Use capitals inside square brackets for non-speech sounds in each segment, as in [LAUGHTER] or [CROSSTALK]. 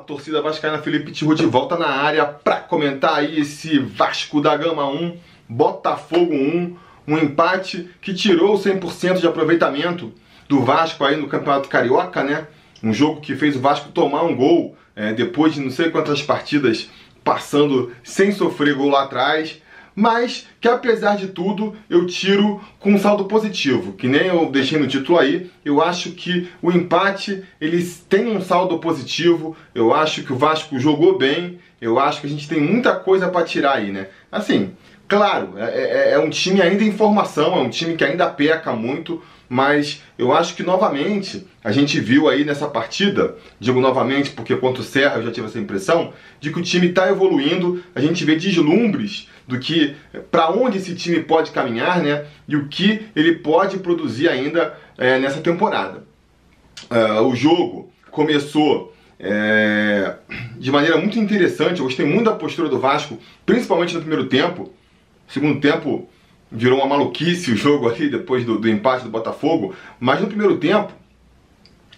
torcida vascaína Felipe Tiru de volta na área para comentar aí esse Vasco da Gama 1, Botafogo 1, um empate que tirou 100% de aproveitamento do Vasco aí no Campeonato Carioca, né? Um jogo que fez o Vasco tomar um gol é, depois de não sei quantas partidas passando sem sofrer gol lá atrás mas que apesar de tudo eu tiro com um saldo positivo, que nem eu deixei no título aí, eu acho que o empate eles têm um saldo positivo, eu acho que o Vasco jogou bem, eu acho que a gente tem muita coisa para tirar aí, né? Assim, claro, é, é, é um time ainda em formação, é um time que ainda peca muito, mas eu acho que novamente a gente viu aí nessa partida, digo novamente porque contra o Serra eu já tive essa impressão, de que o time está evoluindo, a gente vê deslumbres do que para onde esse time pode caminhar, né? E o que ele pode produzir ainda é, nessa temporada. Uh, o jogo começou é, de maneira muito interessante. Eu gostei muito da postura do Vasco, principalmente no primeiro tempo. Segundo tempo virou uma maluquice o jogo ali depois do, do empate do Botafogo. Mas no primeiro tempo,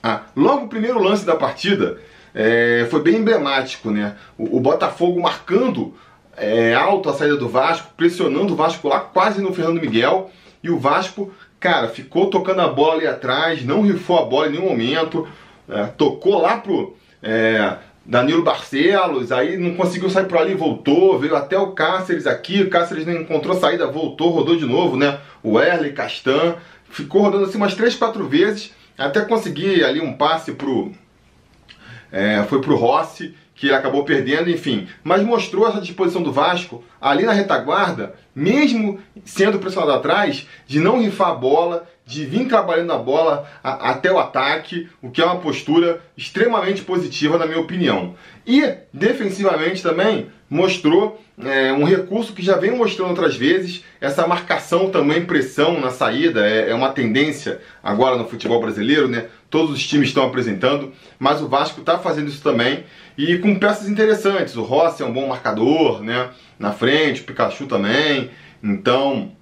ah, logo o primeiro lance da partida é, foi bem emblemático, né? O, o Botafogo marcando é, alto a saída do Vasco, pressionando o Vasco lá quase no Fernando Miguel. E o Vasco, cara, ficou tocando a bola ali atrás, não rifou a bola em nenhum momento, é, tocou lá pro é, Danilo Barcelos, aí não conseguiu sair por ali, voltou, veio até o Cáceres aqui, o Cáceres não encontrou saída, voltou, rodou de novo, né? O Erle, Castan, ficou rodando assim umas 3, 4 vezes, até conseguir ali um passe pro. É, foi pro Rossi, que ele acabou perdendo, enfim. Mas mostrou essa disposição do Vasco ali na retaguarda, mesmo sendo pressionado atrás, de não rifar a bola, de vir trabalhando a bola a, até o ataque, o que é uma postura extremamente positiva, na minha opinião. E defensivamente também mostrou é, um recurso que já vem mostrando outras vezes, essa marcação também, pressão na saída, é, é uma tendência agora no futebol brasileiro, né? Todos os times estão apresentando, mas o Vasco está fazendo isso também e com peças interessantes. O Rossi é um bom marcador, né? Na frente, o Pikachu também. Então,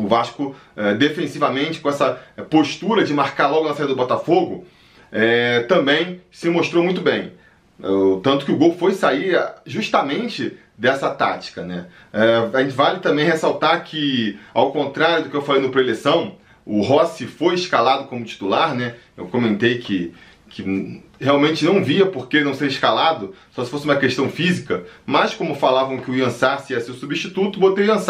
o Vasco, é, defensivamente, com essa postura de marcar logo na saída do Botafogo, é, também se mostrou muito bem. Tanto que o gol foi sair justamente dessa tática, né? A gente vale também ressaltar que, ao contrário do que eu falei no pré-eleição, o Rossi foi escalado como titular, né? Eu comentei que, que realmente não via por que não ser escalado, só se fosse uma questão física, mas como falavam que o Ian Sassi ia ser o substituto, botei o Ian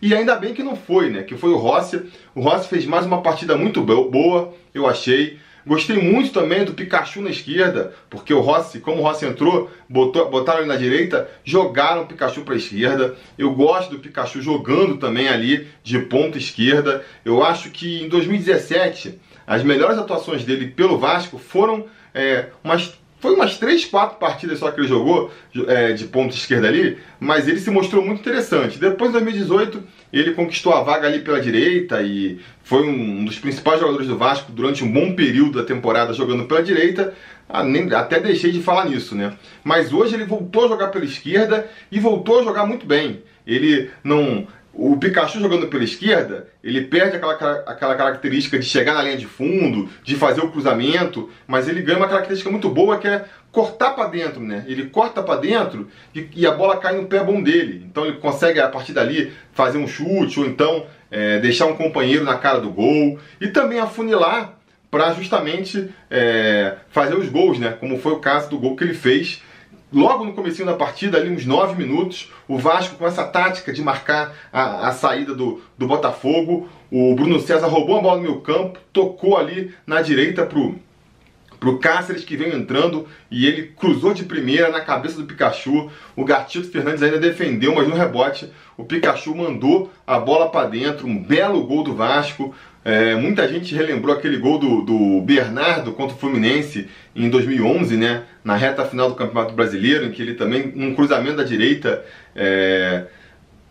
e ainda bem que não foi, né? Que foi o Rossi. O Rossi fez mais uma partida muito boa, eu achei. Gostei muito também do Pikachu na esquerda, porque o Rossi, como o Rossi entrou, botou, botaram ele na direita, jogaram o Pikachu para a esquerda. Eu gosto do Pikachu jogando também ali de ponta esquerda. Eu acho que em 2017 as melhores atuações dele pelo Vasco foram é, umas foi umas 3, 4 partidas só que ele jogou é, de ponta esquerda ali, mas ele se mostrou muito interessante. Depois, em 2018, ele conquistou a vaga ali pela direita e foi um dos principais jogadores do Vasco durante um bom período da temporada jogando pela direita. Ah, até deixei de falar nisso, né? Mas hoje ele voltou a jogar pela esquerda e voltou a jogar muito bem. Ele não o Pikachu jogando pela esquerda, ele perde aquela, aquela característica de chegar na linha de fundo, de fazer o cruzamento, mas ele ganha uma característica muito boa que é cortar para dentro, né? Ele corta para dentro e, e, a bola cai no pé bom dele. Então ele consegue a partir dali fazer um chute ou então é, deixar um companheiro na cara do gol e também afunilar para justamente é, fazer os gols, né? Como foi o caso do gol que ele fez logo no começo da partida, ali uns 9 minutos, o Vasco com essa tática de marcar a, a saída do, do Botafogo. O Bruno César roubou a bola no meio campo, tocou ali na direita pro pro Cáceres que veio entrando e ele cruzou de primeira na cabeça do Pikachu. O Gatito Fernandes ainda defendeu, mas no rebote o Pikachu mandou a bola para dentro. Um belo gol do Vasco. É, muita gente relembrou aquele gol do, do Bernardo contra o Fluminense em 2011, né? Na reta final do Campeonato Brasileiro, em que ele também, num cruzamento da direita, é,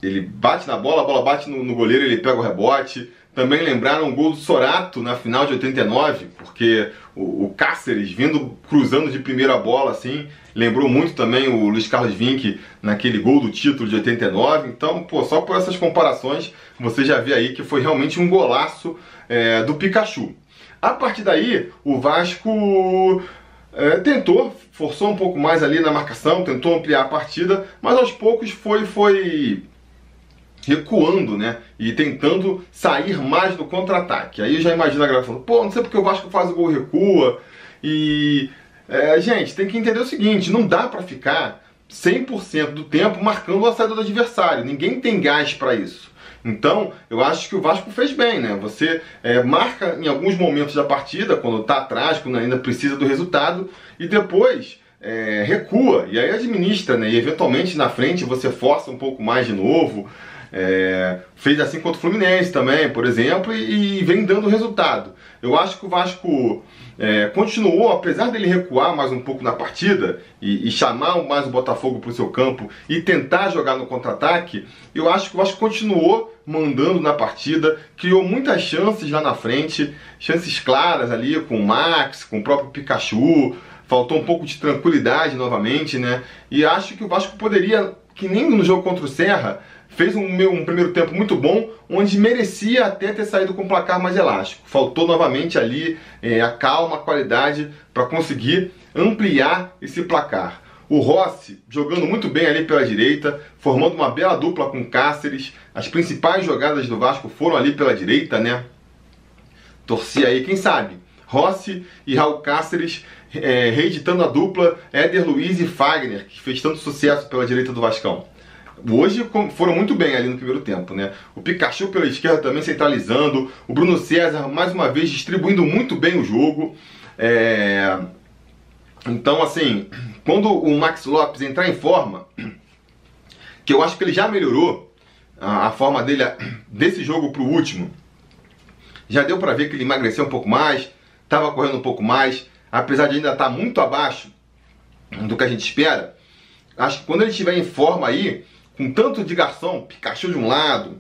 ele bate na bola, a bola bate no, no goleiro, ele pega o rebote. Também lembraram o gol do Sorato na final de 89, porque o, o Cáceres vindo cruzando de primeira bola assim, lembrou muito também o Luiz Carlos Vinck naquele gol do título de 89. Então, pô, só por essas comparações você já vê aí que foi realmente um golaço é, do Pikachu. A partir daí, o Vasco é, tentou, forçou um pouco mais ali na marcação, tentou ampliar a partida, mas aos poucos foi, foi recuando, né? E tentando sair mais do contra-ataque. Aí já imagino a galera falando, pô, não sei porque o Vasco faz o gol recua. E, é, gente, tem que entender o seguinte, não dá para ficar 100% do tempo marcando a saída do adversário. Ninguém tem gás para isso. Então, eu acho que o Vasco fez bem, né? Você é, marca em alguns momentos da partida, quando está atrás, quando ainda precisa do resultado, e depois é, recua, e aí administra, né? E eventualmente na frente você força um pouco mais de novo. É, fez assim contra o Fluminense também, por exemplo, e, e vem dando resultado. Eu acho que o Vasco é, continuou, apesar dele recuar mais um pouco na partida e, e chamar mais o Botafogo para o seu campo e tentar jogar no contra-ataque, eu acho que o Vasco continuou mandando na partida, criou muitas chances lá na frente, chances claras ali com o Max, com o próprio Pikachu, faltou um pouco de tranquilidade novamente, né? E acho que o Vasco poderia, que nem no jogo contra o Serra, fez um, um, primeiro tempo muito bom, onde merecia até ter saído com um placar mais elástico. Faltou novamente ali é, a calma, a qualidade para conseguir ampliar esse placar. O Rossi jogando muito bem ali pela direita, formando uma bela dupla com Cáceres. As principais jogadas do Vasco foram ali pela direita, né? Torci aí, quem sabe? Rossi e Raul Cáceres é, reeditando a dupla Éder Luiz e Fagner, que fez tanto sucesso pela direita do Vascão hoje foram muito bem ali no primeiro tempo, né? O Pikachu pela esquerda também centralizando, o Bruno César mais uma vez distribuindo muito bem o jogo. É... Então, assim, quando o Max Lopes entrar em forma, que eu acho que ele já melhorou a, forma dele desse jogo pro último, já deu para ver que ele emagreceu um pouco mais, estava correndo um pouco mais, apesar de ainda estar tá muito abaixo do que a gente espera. Acho que quando ele estiver em forma aí, com tanto de garçom, Pikachu de um lado,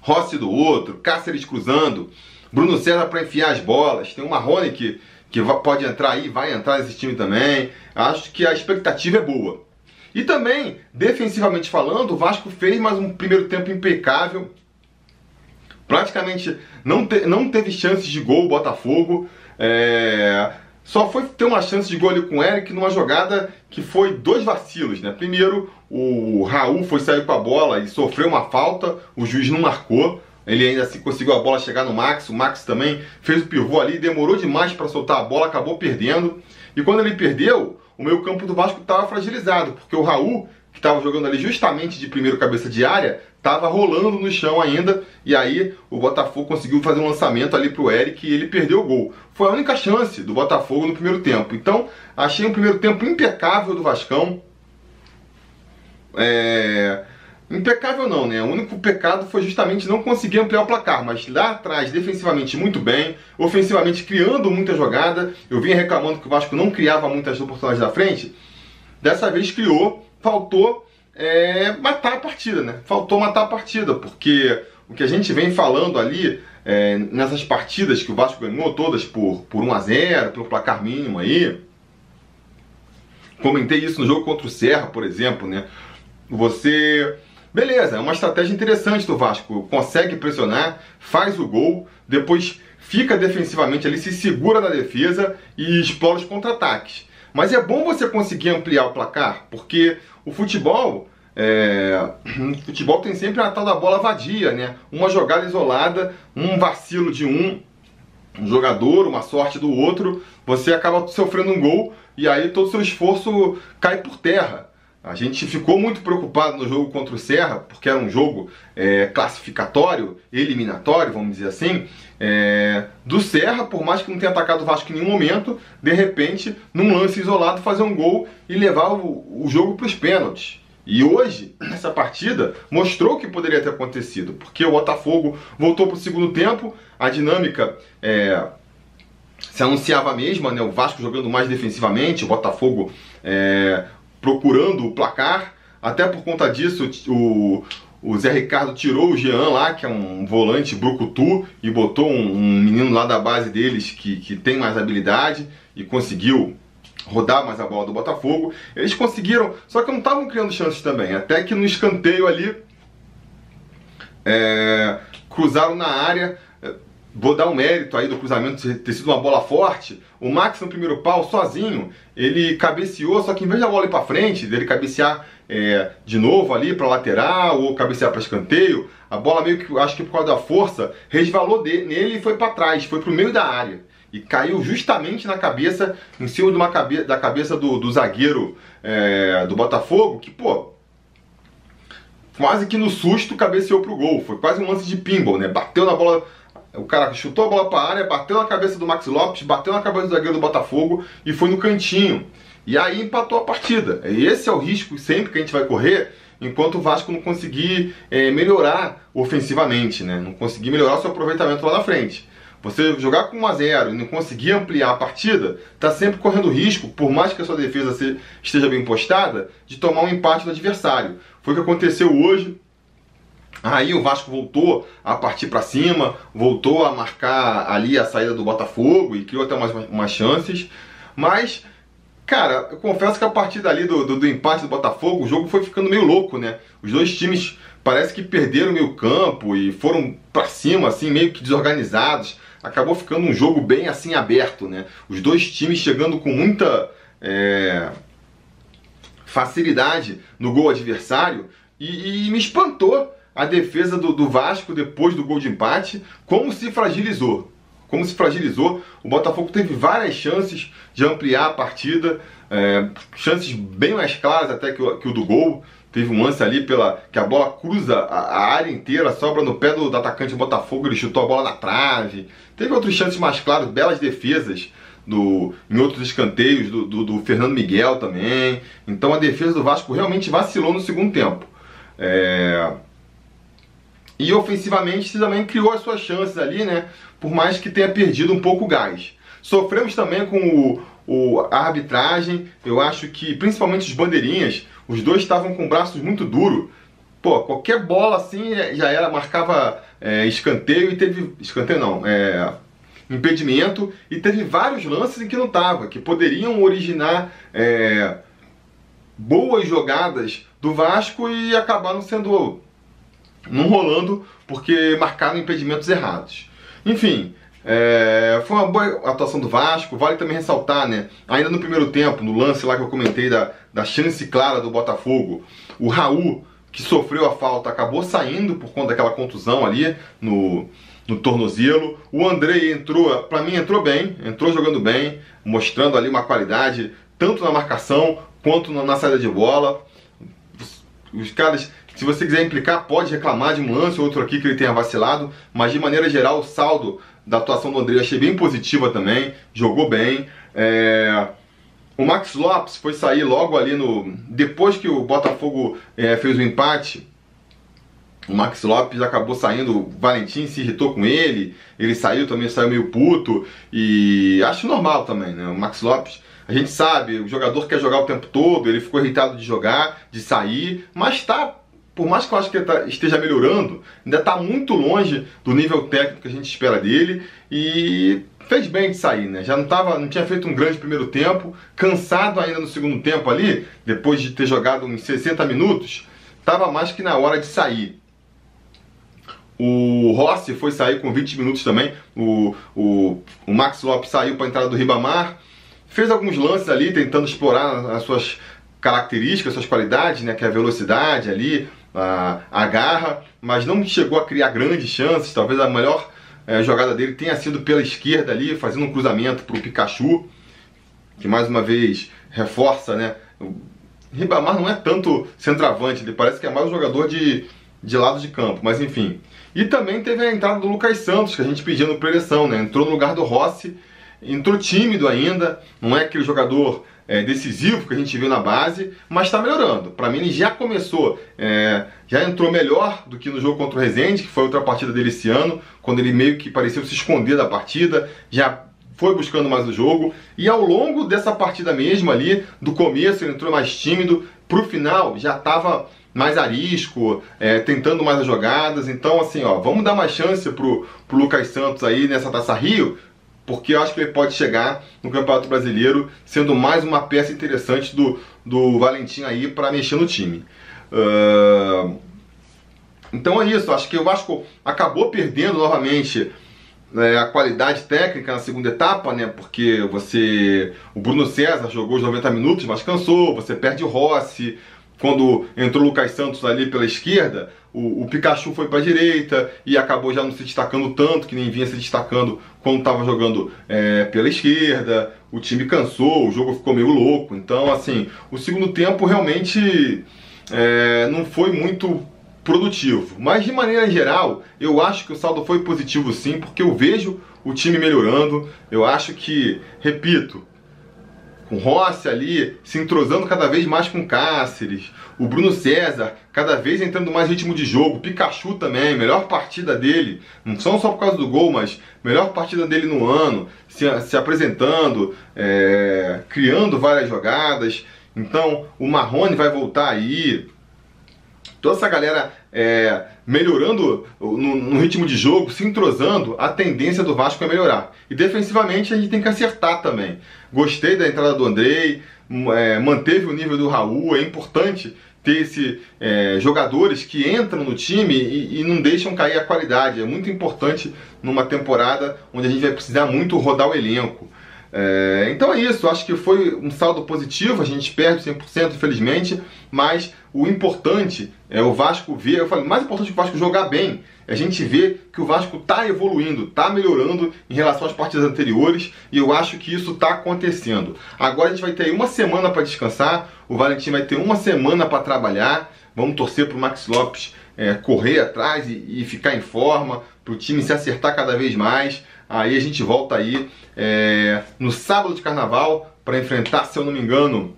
Rossi do outro, Cáceres cruzando, Bruno César para enfiar as bolas, tem o Marrone que, que pode entrar aí, vai entrar nesse time também. Acho que a expectativa é boa. E também, defensivamente falando, o Vasco fez mais um primeiro tempo impecável. Praticamente não, te, não teve chances de gol o Botafogo. É, só foi ter uma chance de gol ali com o Eric numa jogada que foi dois vacilos, né? Primeiro, o Raul foi sair com a bola e sofreu uma falta, o juiz não marcou. Ele ainda assim conseguiu a bola chegar no Max, o Max também fez o pivô ali, demorou demais para soltar a bola, acabou perdendo. E quando ele perdeu, o meio campo do Vasco estava fragilizado, porque o Raul, que estava jogando ali justamente de primeiro cabeça de área, estava rolando no chão ainda, e aí o Botafogo conseguiu fazer um lançamento ali pro Eric e ele perdeu o gol. Foi a única chance do Botafogo no primeiro tempo. Então, achei um primeiro tempo impecável do Vascão. É... Impecável não, né? O único pecado foi justamente não conseguir ampliar o placar, mas lá atrás, defensivamente, muito bem, ofensivamente, criando muita jogada. Eu vinha reclamando que o Vasco não criava muitas oportunidades da frente. Dessa vez criou, faltou é, matar a partida, né? Faltou matar a partida, porque o que a gente vem falando ali é, nessas partidas que o Vasco ganhou todas por, por 1 a 0 pelo placar mínimo aí. Comentei isso no jogo contra o Serra, por exemplo, né? Você. Beleza, é uma estratégia interessante do Vasco. Consegue pressionar, faz o gol, depois fica defensivamente ali, se segura na defesa e explora os contra-ataques. Mas é bom você conseguir ampliar o placar, porque o futebol, é, o [CLEARS THROAT] futebol tem sempre a tal da bola vadia, né? Uma jogada isolada, um vacilo de um, um jogador, uma sorte do outro, você acaba sofrendo um gol e aí todo o seu esforço cai por terra. A gente ficou muito preocupado no jogo contra o Serra, porque era um jogo é, classificatório, eliminatório, vamos dizer assim, é, do Serra, por mais que não tenha atacado o Vasco em nenhum momento, de repente, num lance isolado, fazer um gol e levar o, o jogo para os pênaltis. E hoje, essa partida mostrou o que poderia ter acontecido, porque o Botafogo voltou para o segundo tempo, a dinâmica é, se anunciava a mesma, né? o Vasco jogando mais defensivamente, o Botafogo é, procurando o placar. Até por conta disso, o, o Zé Ricardo tirou o Jean lá, que é um volante brucutu, e botou um, um menino lá da base deles que, que tem mais habilidade e conseguiu rodar mais a bola do Botafogo. Eles conseguiram, só que não estavam criando chances também. Até que no escanteio ali, é, cruzaram na área. Vou dar um mérito aí do cruzamento ter sido uma bola forte. O Max no primeiro pau, sozinho, ele cabeceou, só que em vez da bola ir para frente, dele cabecear é, de novo ali para lateral ou cabecear para escanteio, a bola meio que, acho que por causa da força, resvalou de, nele e foi para trás, foi para o meio da área. E caiu justamente na cabeça, em cima de uma cabe da cabeça do, do zagueiro é, do Botafogo, que, pô, quase que no susto cabeceou pro gol. Foi quase um lance de pinball, né? Bateu na bola o cara chutou a bola para a área, bateu na cabeça do Max Lopes, bateu na cabeça do zagueiro do Botafogo e foi no cantinho. E aí empatou a partida. Esse é o risco sempre que a gente vai correr enquanto o Vasco não conseguir é, melhorar ofensivamente, né? não conseguir melhorar o seu aproveitamento lá na frente. Você jogar com 1 a 0 e não conseguir ampliar a partida, está sempre correndo risco, por mais que a sua defesa esteja bem postada, de tomar um empate do adversário. Foi o que aconteceu hoje Aí o Vasco voltou a partir para cima, voltou a marcar ali a saída do Botafogo e criou até umas, umas chances. Mas, cara, eu confesso que a partir dali do, do, do, empate do Botafogo, o jogo foi ficando meio louco, né? Os dois times parece que perderam meio campo e foram para cima, assim, meio que desorganizados. Acabou ficando um jogo bem assim aberto, né? Os dois times chegando com muita é, facilidade no gol adversário e, e me espantou a defesa do, do Vasco depois do gol de empate, como se fragilizou. Como se fragilizou. O Botafogo teve várias chances de ampliar a partida, é, chances bem mais claras até que o, que o do gol. Teve um lance ali pela que a bola cruza a, a, área inteira, sobra no pé do, do atacante do Botafogo, ele chutou a bola na trave. Teve outras chances mais claras, belas defesas do, em outros escanteios do, do, do Fernando Miguel também. Então a defesa do Vasco realmente vacilou no segundo tempo. É, e ofensivamente também criou as suas chances ali, né? Por mais que tenha perdido um pouco o gás. Sofremos também com o, o, a arbitragem. Eu acho que, principalmente os bandeirinhas, os dois estavam com braços muito duros. Pô, qualquer bola assim já era, marcava é, escanteio e teve. Escanteio não, é, impedimento. E teve vários lances em que não tava, que poderiam originar é, boas jogadas do Vasco e acabaram sendo não rolando porque marcaram impedimentos errados. Enfim, é, foi uma boa atuação do Vasco. Vale também ressaltar, né? Ainda no primeiro tempo, no lance lá que eu comentei da, da chance clara do Botafogo, o Raul, que sofreu a falta, acabou saindo por conta daquela contusão ali no, no tornozelo. O Andrei entrou, para mim entrou bem, entrou jogando bem, mostrando ali uma qualidade tanto na marcação quanto na saída de bola. Os caras se você quiser implicar, pode reclamar de um lance ou outro aqui que ele tenha vacilado, mas de maneira geral o saldo da atuação do André achei bem positiva também, jogou bem. É... O Max Lopes foi sair logo ali no. Depois que o Botafogo é, fez o empate, o Max Lopes acabou saindo, o Valentim se irritou com ele, ele saiu também, saiu meio puto, e acho normal também, né? O Max Lopes a gente sabe, o jogador quer jogar o tempo todo, ele ficou irritado de jogar, de sair, mas tá por mais que eu acho que ele tá, esteja melhorando, ainda está muito longe do nível técnico que a gente espera dele. E fez bem de sair, né? Já não, tava, não tinha feito um grande primeiro tempo, cansado ainda no segundo tempo ali, depois de ter jogado uns 60 minutos, estava mais que na hora de sair. O Rossi foi sair com 20 minutos também, o, o, o Max Lopes saiu para a entrada do Ribamar, fez alguns lances ali tentando explorar as suas características, suas qualidades, né, que é a velocidade ali, a, a garra, mas não chegou a criar grandes chances. Talvez a melhor é, jogada dele tenha sido pela esquerda ali, fazendo um cruzamento para o Pikachu, que mais uma vez reforça, né? Ribamar não é tanto centroavante, ele parece que é mais um jogador de, de lado de campo, mas enfim. E também teve a entrada do Lucas Santos, que a gente pediu no preleção, né? Entrou no lugar do Rossi, entrou tímido ainda, não é aquele jogador é, decisivo que a gente viu na base, mas está melhorando. Para mim, ele já começou, é, já entrou melhor do que no jogo contra o Rezende, que foi outra partida dele esse ano, quando ele meio que pareceu se esconder da partida, já foi buscando mais o jogo, e ao longo dessa partida mesmo ali, do começo ele entrou mais tímido, pro final já estava mais arisco, é, tentando mais as jogadas. Então, assim, ó, vamos dar mais chance pro, pro Lucas Santos aí nessa Taça Rio, porque eu acho que ele pode chegar no Campeonato Brasileiro sendo mais uma peça interessante do, do Valentim aí para mexer no time. Uh... Então é isso, acho que o Vasco acabou perdendo novamente é, a qualidade técnica na segunda etapa, né? Porque você. O Bruno César jogou os 90 minutos, mas cansou, você perde o Rossi. Quando entrou o Lucas Santos ali pela esquerda, o, o Pikachu foi para a direita e acabou já não se destacando tanto, que nem vinha se destacando quando estava jogando é, pela esquerda. O time cansou, o jogo ficou meio louco. Então, assim, o segundo tempo realmente é, não foi muito produtivo. Mas de maneira geral, eu acho que o saldo foi positivo sim, porque eu vejo o time melhorando. Eu acho que, repito, com Rossi ali se entrosando cada vez mais com Cáceres, o Bruno César cada vez entrando mais ritmo de jogo, Pikachu também, melhor partida dele, não só por causa do gol, mas melhor partida dele no ano, se, se apresentando, é, criando várias jogadas. Então o Marrone vai voltar aí, toda essa galera é, melhorando no, no, ritmo de jogo, se entrosando, a tendência do Vasco é melhorar. E defensivamente a gente tem que acertar também. Gostei da entrada do Andrei, é, manteve o nível do Raul, é importante ter esse, é, jogadores que entram no time e, e, não deixam cair a qualidade. É muito importante numa temporada onde a gente vai precisar muito rodar o elenco. É, então é isso, acho que foi um saldo positivo, a gente perde 100% infelizmente, mas o importante é o Vasco ver, eu falei, mais importante que o Vasco jogar bem, é a gente ver que o Vasco está evoluindo, está melhorando em relação às partidas anteriores, e eu acho que isso está acontecendo. Agora a gente vai ter uma semana para descansar, o Valentim vai ter uma semana para trabalhar, vamos torcer para o Max Lopes é, correr atrás e, e ficar em forma, para o time se acertar cada vez mais, Aí a gente volta aí é, no sábado de carnaval para enfrentar, se eu não me engano,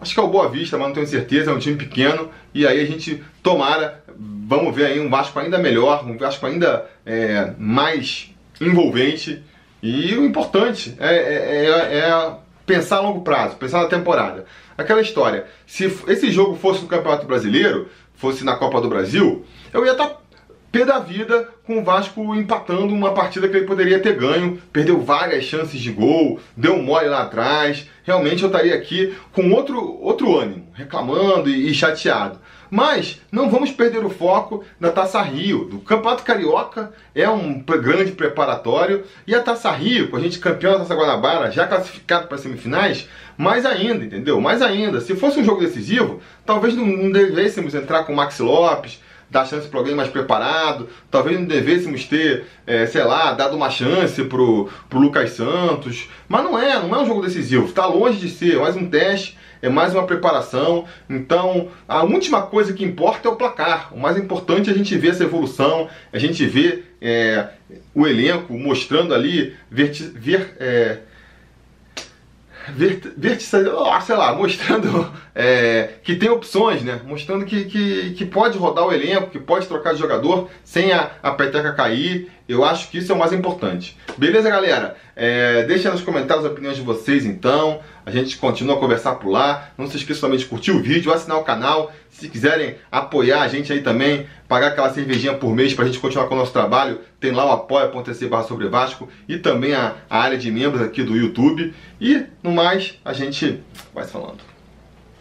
acho que é o Boa Vista, mas não tenho certeza, é um time pequeno. E aí a gente tomara, vamos ver aí um Vasco ainda melhor, um Vasco ainda é, mais envolvente. E o importante é, é, é, é pensar a longo prazo, pensar na temporada. Aquela história, se esse jogo fosse no Campeonato Brasileiro, fosse na Copa do Brasil, eu ia estar tá pé da vida com o Vasco empatando uma partida que ele poderia ter ganho, perdeu várias chances de gol, deu mole lá atrás. Realmente eu estaria aqui com outro, outro ânimo, reclamando e, e chateado. Mas não vamos perder o foco da Taça Rio. Do Campeonato Carioca é um grande preparatório e a Taça Rio, com a gente campeão da Taça Guanabara, já classificado para semifinais, mais ainda, entendeu? Mais ainda. Se fosse um jogo decisivo, talvez não, não devêssemos entrar com o Maxi Lopes, dar chance para alguém mais preparado. Talvez não devêssemos ter, é, sei lá, dado uma chance pro, pro Lucas Santos. Mas não é, não é um jogo decisivo. Está longe de ser, é mais um teste, é mais uma preparação. Então, a última coisa que importa é o placar. O mais importante é a gente ver essa evolução, a gente ver é, o elenco mostrando ali, ver, ver é, verticalizando, sei lá, mostrando é, que tem opções, né? Mostrando que, que, que pode rodar o elenco, que pode trocar de jogador sem a, a peteca cair. Eu acho que isso é o mais importante. Beleza, galera? É, deixa nos comentários as opiniões de vocês, então. A gente continua a conversar por lá. Não se esqueça também de curtir o vídeo, assinar o canal. Se quiserem apoiar a gente aí também, pagar aquela cervejinha por mês para a gente continuar com o nosso trabalho, tem lá o apoia.se barra sobre Vasco e também a, a área de membros aqui do YouTube. E no mais, a gente vai falando.